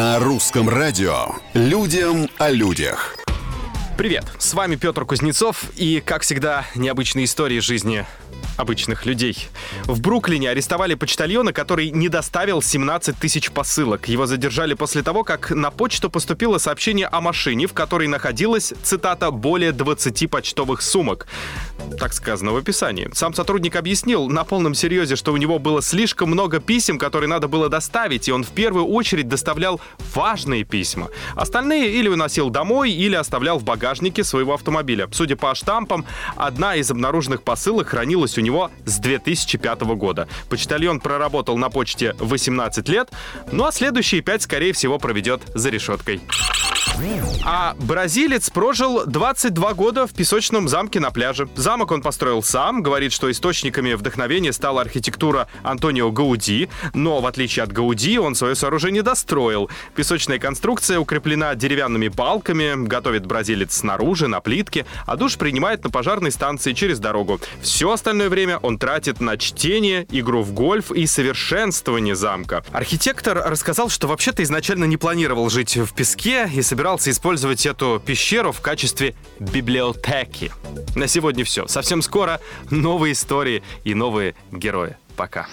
На русском радио «Людям о людях». Привет, с вами Петр Кузнецов и, как всегда, необычные истории жизни обычных людей. В Бруклине арестовали почтальона, который не доставил 17 тысяч посылок. Его задержали после того, как на почту поступило сообщение о машине, в которой находилась, цитата, «более 20 почтовых сумок». Так сказано в описании. Сам сотрудник объяснил на полном серьезе, что у него было слишком много писем, которые надо было доставить, и он в первую очередь доставлял важные письма. Остальные или уносил домой, или оставлял в багажнике своего автомобиля. Судя по штампам, одна из обнаруженных посылок хранилась у него него с 2005 года. Почтальон проработал на почте 18 лет, ну а следующие 5, скорее всего, проведет за решеткой. А бразилец прожил 22 года в песочном замке на пляже. Замок он построил сам, говорит, что источниками вдохновения стала архитектура Антонио Гауди, но в отличие от Гауди он свое сооружение достроил. Песочная конструкция укреплена деревянными балками, готовит бразилец снаружи, на плитке, а душ принимает на пожарной станции через дорогу. Все остальное время он тратит на чтение, игру в гольф и совершенствование замка. Архитектор рассказал, что вообще-то изначально не планировал жить в песке и собирался использовать эту пещеру в качестве библиотеки. На сегодня все. Совсем скоро новые истории и новые герои. Пока.